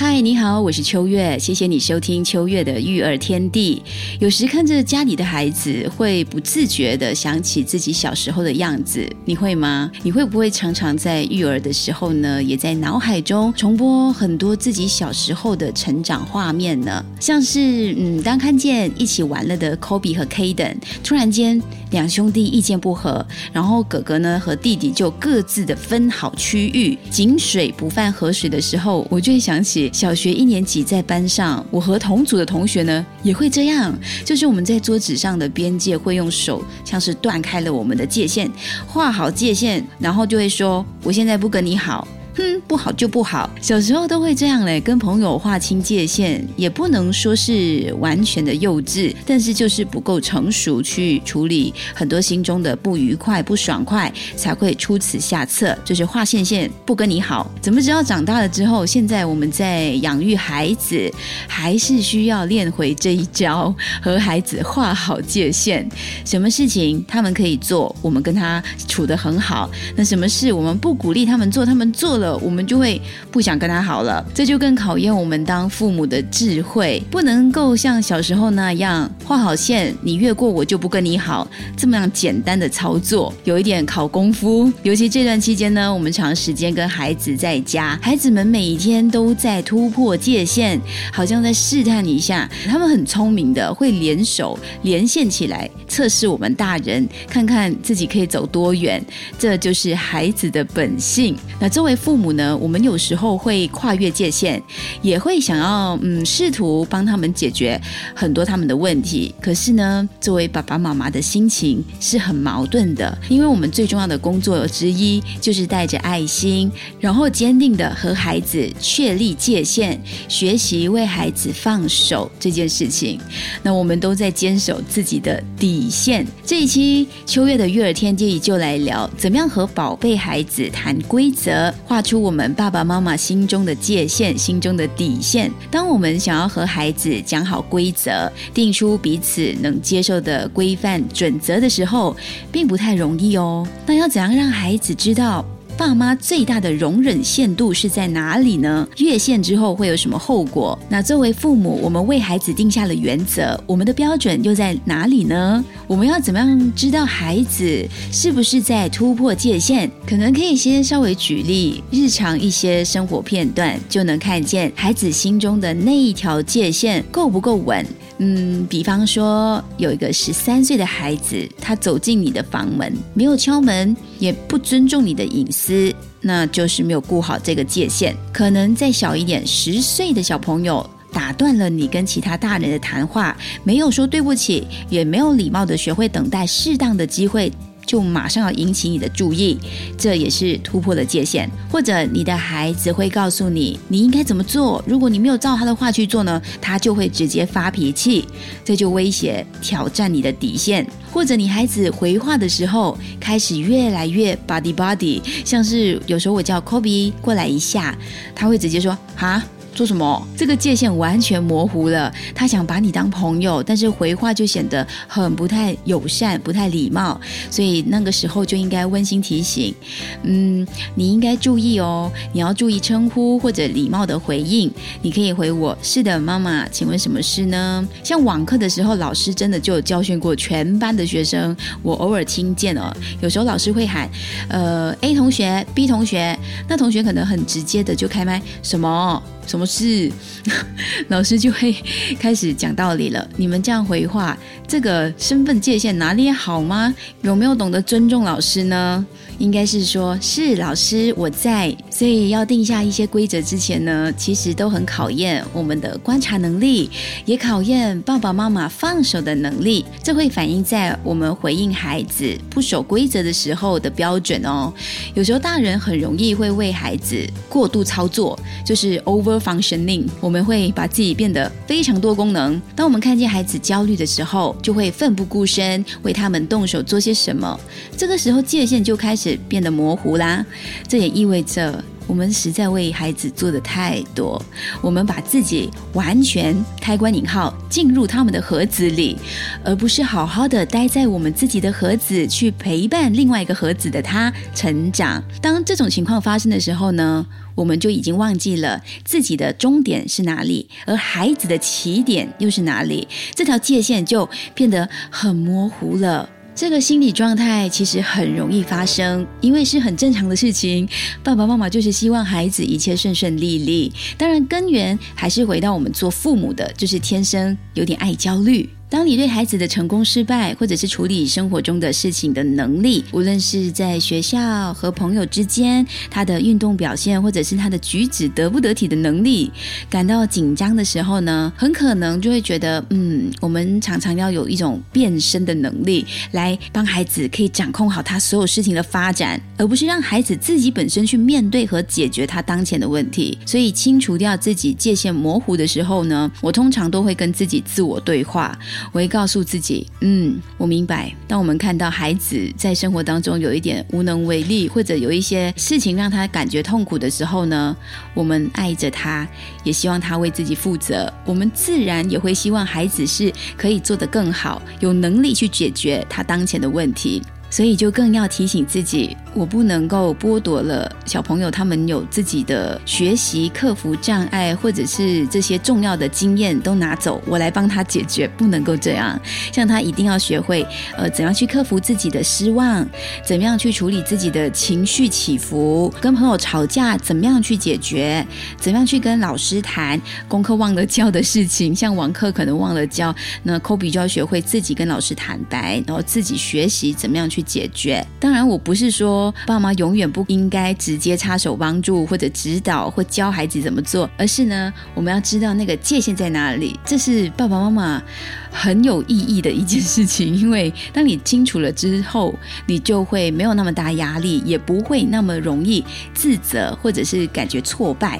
嗨，你好，我是秋月，谢谢你收听秋月的育儿天地。有时看着家里的孩子，会不自觉的想起自己小时候的样子，你会吗？你会不会常常在育儿的时候呢，也在脑海中重播很多自己小时候的成长画面呢？像是，嗯，当看见一起玩了的 Kobe 和 Kaden，突然间两兄弟意见不合，然后哥哥呢和弟弟就各自的分好区域，井水不犯河水的时候，我就会想起。小学一年级在班上，我和同组的同学呢也会这样，就是我们在桌子上的边界会用手像是断开了我们的界限，画好界限，然后就会说：“我现在不跟你好。”哼，不好就不好。小时候都会这样嘞，跟朋友划清界限，也不能说是完全的幼稚，但是就是不够成熟去处理很多心中的不愉快、不爽快，才会出此下策，就是划线线，不跟你好。怎么知道长大了之后，现在我们在养育孩子，还是需要练回这一招，和孩子划好界限。什么事情他们可以做，我们跟他处得很好。那什么事我们不鼓励他们做，他们做了。我们就会不想跟他好了，这就更考验我们当父母的智慧，不能够像小时候那样画好线，你越过我就不跟你好，这么样简单的操作，有一点考功夫。尤其这段期间呢，我们长时间跟孩子在家，孩子们每一天都在突破界限，好像在试探一下。他们很聪明的，会联手连线起来，测试我们大人，看看自己可以走多远。这就是孩子的本性。那作为父母呢，我们有时候会跨越界限，也会想要嗯试图帮他们解决很多他们的问题。可是呢，作为爸爸妈妈的心情是很矛盾的，因为我们最重要的工作之一就是带着爱心，然后坚定的和孩子确立界限，学习为孩子放手这件事情。那我们都在坚守自己的底线。这一期秋月的育儿天地就来聊，怎么样和宝贝孩子谈规则，画。出我们爸爸妈妈心中的界限、心中的底线。当我们想要和孩子讲好规则，定出彼此能接受的规范准则的时候，并不太容易哦。那要怎样让孩子知道？爸妈最大的容忍限度是在哪里呢？越线之后会有什么后果？那作为父母，我们为孩子定下了原则，我们的标准又在哪里呢？我们要怎么样知道孩子是不是在突破界限？可能可以先稍微举例日常一些生活片段，就能看见孩子心中的那一条界限够不够稳。嗯，比方说有一个十三岁的孩子，他走进你的房门，没有敲门，也不尊重你的隐私，那就是没有顾好这个界限。可能再小一点，十岁的小朋友打断了你跟其他大人的谈话，没有说对不起，也没有礼貌的学会等待适当的机会。就马上要引起你的注意，这也是突破了界限。或者你的孩子会告诉你你应该怎么做，如果你没有照他的话去做呢，他就会直接发脾气，这就威胁挑战你的底线。或者你孩子回话的时候开始越来越 body body，像是有时候我叫 Kobe 过来一下，他会直接说哈。做什么？这个界限完全模糊了。他想把你当朋友，但是回话就显得很不太友善、不太礼貌。所以那个时候就应该温馨提醒：嗯，你应该注意哦，你要注意称呼或者礼貌的回应。你可以回我：是的，妈妈，请问什么事呢？像网课的时候，老师真的就教训过全班的学生。我偶尔听见哦，有时候老师会喊：呃，A 同学，B 同学，那同学可能很直接的就开麦，什么？什么事？老师就会开始讲道理了。你们这样回话，这个身份界限拿捏好吗？有没有懂得尊重老师呢？应该是说，是老师我在，所以要定下一些规则之前呢，其实都很考验我们的观察能力，也考验爸爸妈妈放手的能力。这会反映在我们回应孩子不守规则的时候的标准哦。有时候大人很容易会为孩子过度操作，就是 over。防神令我们会把自己变得非常多功能。当我们看见孩子焦虑的时候，就会奋不顾身为他们动手做些什么。这个时候界限就开始变得模糊啦。这也意味着。我们实在为孩子做的太多，我们把自己完全开关引号进入他们的盒子里，而不是好好的待在我们自己的盒子去陪伴另外一个盒子的他成长。当这种情况发生的时候呢，我们就已经忘记了自己的终点是哪里，而孩子的起点又是哪里，这条界限就变得很模糊了。这个心理状态其实很容易发生，因为是很正常的事情。爸爸妈妈就是希望孩子一切顺顺利利，当然根源还是回到我们做父母的，就是天生有点爱焦虑。当你对孩子的成功、失败，或者是处理生活中的事情的能力，无论是在学校和朋友之间，他的运动表现，或者是他的举止得不得体的能力，感到紧张的时候呢，很可能就会觉得，嗯，我们常常要有一种变身的能力，来帮孩子可以掌控好他所有事情的发展，而不是让孩子自己本身去面对和解决他当前的问题。所以，清除掉自己界限模糊的时候呢，我通常都会跟自己自我对话。我会告诉自己，嗯，我明白。当我们看到孩子在生活当中有一点无能为力，或者有一些事情让他感觉痛苦的时候呢，我们爱着他，也希望他为自己负责。我们自然也会希望孩子是可以做得更好，有能力去解决他当前的问题。所以就更要提醒自己，我不能够剥夺了小朋友他们有自己的学习、克服障碍，或者是这些重要的经验都拿走，我来帮他解决，不能够这样。像他一定要学会，呃，怎样去克服自己的失望，怎么样去处理自己的情绪起伏，跟朋友吵架怎么样去解决，怎么样去跟老师谈功课忘了交的事情，像网课可能忘了交，那 Kobe 就要学会自己跟老师坦白，然后自己学习怎么样去。去解决。当然，我不是说爸妈永远不应该直接插手帮助或者指导或教孩子怎么做，而是呢，我们要知道那个界限在哪里。这是爸爸妈妈。很有意义的一件事情，因为当你清楚了之后，你就会没有那么大压力，也不会那么容易自责或者是感觉挫败。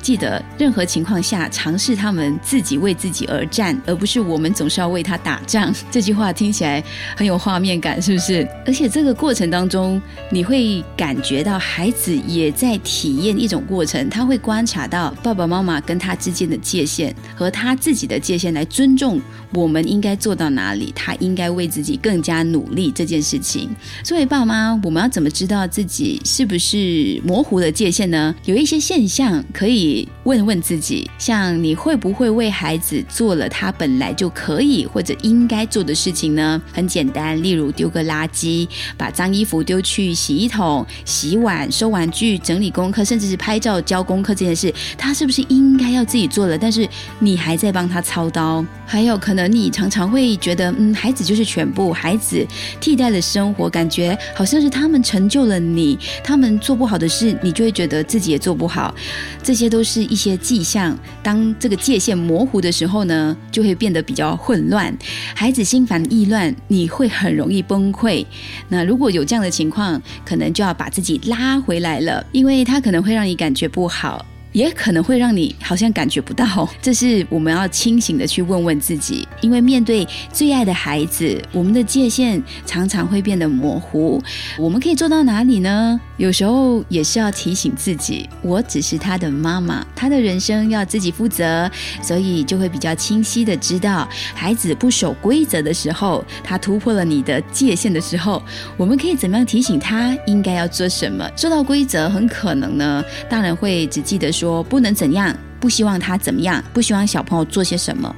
记得，任何情况下尝试他们自己为自己而战，而不是我们总是要为他打仗。这句话听起来很有画面感，是不是？而且这个过程当中，你会感觉到孩子也在体验一种过程，他会观察到爸爸妈妈跟他之间的界限和他自己的界限，来尊重我。们应该做到哪里？他应该为自己更加努力这件事情。作为爸妈，我们要怎么知道自己是不是模糊了界限呢？有一些现象可以问问自己，像你会不会为孩子做了他本来就可以或者应该做的事情呢？很简单，例如丢个垃圾，把脏衣服丢去洗衣桶，洗碗、收玩具、整理功课，甚至是拍照交功课这件事，他是不是应该要自己做了？但是你还在帮他操刀。还有可能你。你常常会觉得，嗯，孩子就是全部，孩子替代了生活，感觉好像是他们成就了你，他们做不好的事，你就会觉得自己也做不好。这些都是一些迹象。当这个界限模糊的时候呢，就会变得比较混乱，孩子心烦意乱，你会很容易崩溃。那如果有这样的情况，可能就要把自己拉回来了，因为它可能会让你感觉不好。也可能会让你好像感觉不到，这是我们要清醒的去问问自己。因为面对最爱的孩子，我们的界限常常会变得模糊。我们可以做到哪里呢？有时候也是要提醒自己，我只是他的妈妈，他的人生要自己负责，所以就会比较清晰的知道，孩子不守规则的时候，他突破了你的界限的时候，我们可以怎么样提醒他应该要做什么？说到规则，很可能呢，大人会只记得。说不能怎样，不希望他怎么样，不希望小朋友做些什么，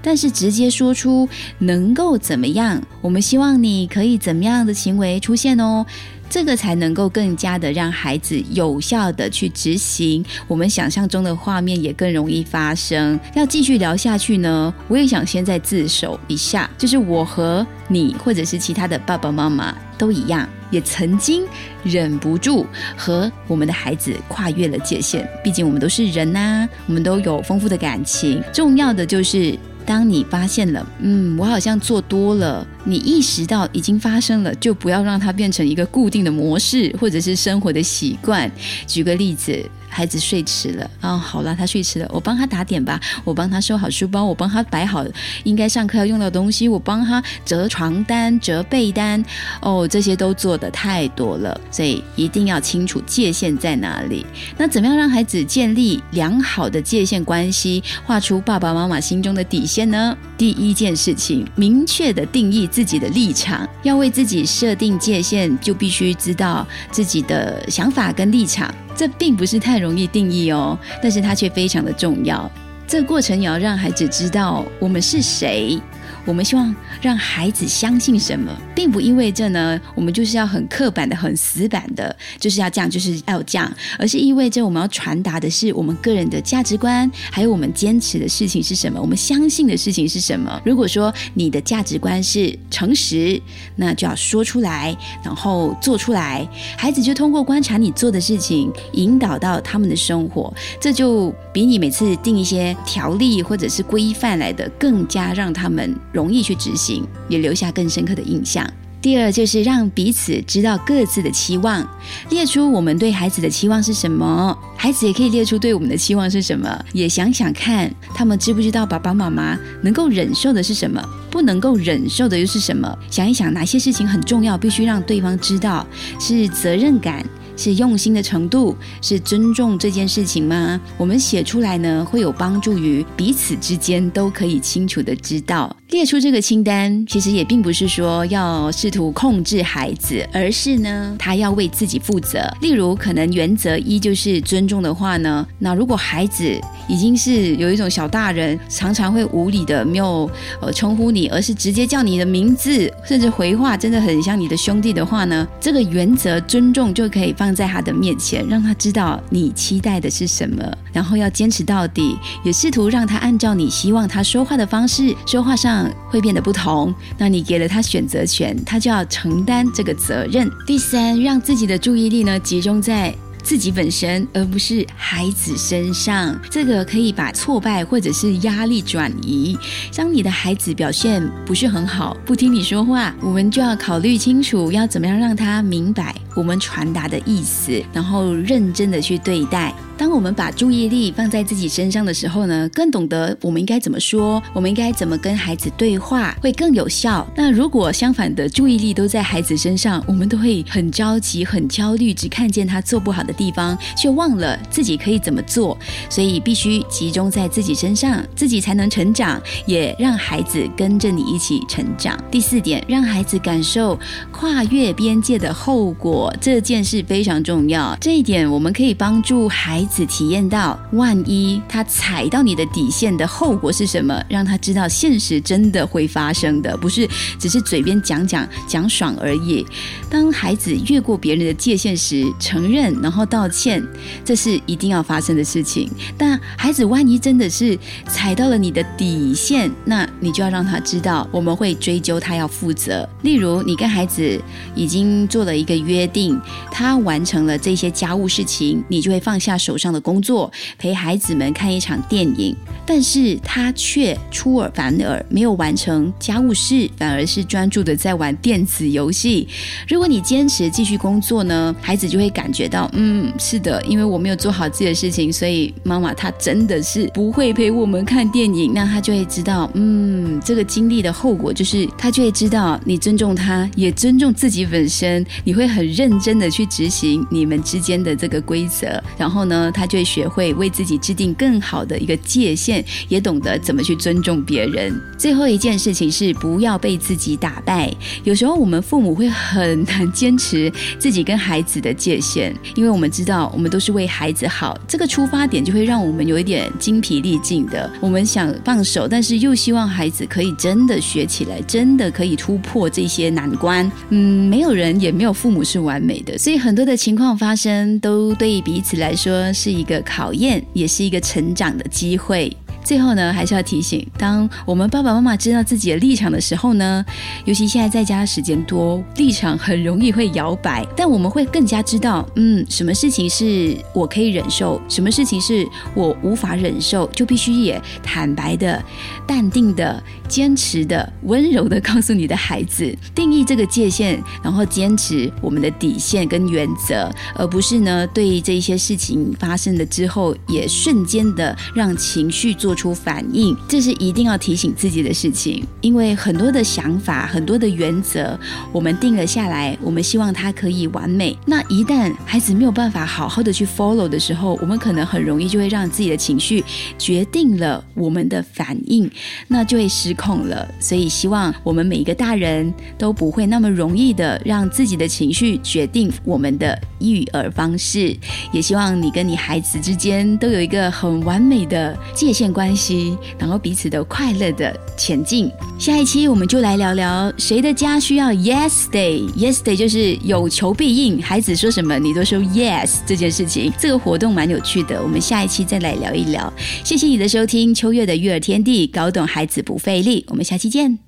但是直接说出能够怎么样，我们希望你可以怎么样的行为出现哦。这个才能够更加的让孩子有效的去执行，我们想象中的画面也更容易发生。要继续聊下去呢，我也想先在自首一下，就是我和你或者是其他的爸爸妈妈都一样，也曾经忍不住和我们的孩子跨越了界限。毕竟我们都是人呐，我们都有丰富的感情。重要的就是，当你发现了，嗯，我好像做多了。你意识到已经发生了，就不要让它变成一个固定的模式，或者是生活的习惯。举个例子。孩子睡迟了啊，好了，他睡迟了，我帮他打点吧，我帮他收好书包，我帮他摆好应该上课要用到东西，我帮他折床单、折被单，哦，这些都做的太多了，所以一定要清楚界限在哪里。那怎么样让孩子建立良好的界限关系，画出爸爸妈妈心中的底线呢？第一件事情，明确的定义自己的立场，要为自己设定界限，就必须知道自己的想法跟立场。这并不是太容易定义哦，但是它却非常的重要。这个过程也要让孩子知道我们是谁。我们希望让孩子相信什么，并不意味着呢，我们就是要很刻板的、很死板的，就是要这样，就是要这样，而是意味着我们要传达的是我们个人的价值观，还有我们坚持的事情是什么，我们相信的事情是什么。如果说你的价值观是诚实，那就要说出来，然后做出来，孩子就通过观察你做的事情，引导到他们的生活，这就比你每次定一些条例或者是规范来的更加让他们。容易去执行，也留下更深刻的印象。第二就是让彼此知道各自的期望，列出我们对孩子的期望是什么，孩子也可以列出对我们的期望是什么，也想想看他们知不知道爸爸妈妈能够忍受的是什么，不能够忍受的又是什么？想一想哪些事情很重要，必须让对方知道，是责任感。是用心的程度，是尊重这件事情吗？我们写出来呢，会有帮助于彼此之间都可以清楚的知道。列出这个清单，其实也并不是说要试图控制孩子，而是呢，他要为自己负责。例如，可能原则一就是尊重的话呢，那如果孩子已经是有一种小大人，常常会无理的没有呃称呼你，而是直接叫你的名字，甚至回话真的很像你的兄弟的话呢，这个原则尊重就可以放。放在他的面前，让他知道你期待的是什么，然后要坚持到底，也试图让他按照你希望他说话的方式说话上会变得不同。那你给了他选择权，他就要承担这个责任。第三，让自己的注意力呢集中在。自己本身，而不是孩子身上，这个可以把挫败或者是压力转移。当你的孩子表现不是很好，不听你说话，我们就要考虑清楚，要怎么样让他明白我们传达的意思，然后认真的去对待。当我们把注意力放在自己身上的时候呢，更懂得我们应该怎么说，我们应该怎么跟孩子对话，会更有效。那如果相反的注意力都在孩子身上，我们都会很着急、很焦虑，只看见他做不好的地方，却忘了自己可以怎么做。所以必须集中在自己身上，自己才能成长，也让孩子跟着你一起成长。第四点，让孩子感受跨越边界的后果，这件事非常重要。这一点我们可以帮助孩。子体验到，万一他踩到你的底线的后果是什么？让他知道现实真的会发生的，不是只是嘴边讲讲讲爽而已。当孩子越过别人的界限时，承认然后道歉，这是一定要发生的事情。但孩子万一真的是踩到了你的底线，那你就要让他知道，我们会追究他要负责。例如，你跟孩子已经做了一个约定，他完成了这些家务事情，你就会放下手。手上的工作，陪孩子们看一场电影，但是他却出尔反尔，没有完成家务事，反而是专注的在玩电子游戏。如果你坚持继续工作呢，孩子就会感觉到，嗯，是的，因为我没有做好自己的事情，所以妈妈她真的是不会陪我们看电影。那他就会知道，嗯，这个经历的后果就是，他就会知道你尊重他，也尊重自己本身，你会很认真的去执行你们之间的这个规则，然后呢？他就会学会为自己制定更好的一个界限，也懂得怎么去尊重别人。最后一件事情是不要被自己打败。有时候我们父母会很难坚持自己跟孩子的界限，因为我们知道我们都是为孩子好，这个出发点就会让我们有一点精疲力尽的。我们想放手，但是又希望孩子可以真的学起来，真的可以突破这些难关。嗯，没有人也没有父母是完美的，所以很多的情况发生都对彼此来说。是一个考验，也是一个成长的机会。最后呢，还是要提醒，当我们爸爸妈妈知道自己的立场的时候呢，尤其现在在家时间多，立场很容易会摇摆，但我们会更加知道，嗯，什么事情是我可以忍受，什么事情是我无法忍受，就必须也坦白的、淡定的、坚持的、温柔的告诉你的孩子，定义这个界限，然后坚持我们的底线跟原则，而不是呢对这一些事情发生了之后，也瞬间的让情绪做出反应，这是一定要提醒自己的事情。因为很多的想法、很多的原则，我们定了下来，我们希望它可以完美。那一旦孩子没有办法好好的去 follow 的时候，我们可能很容易就会让自己的情绪决定了我们的反应，那就会失控了。所以希望我们每一个大人都不会那么容易的让自己的情绪决定我们的育儿方式。也希望你跟你孩子之间都有一个很完美的界限关关系，然后彼此都快乐的前进。下一期我们就来聊聊谁的家需要 Yes Day，Yes Day 就是有求必应，孩子说什么你都说 Yes 这件事情。这个活动蛮有趣的，我们下一期再来聊一聊。谢谢你的收听，秋月的育儿天地，搞懂孩子不费力。我们下期见。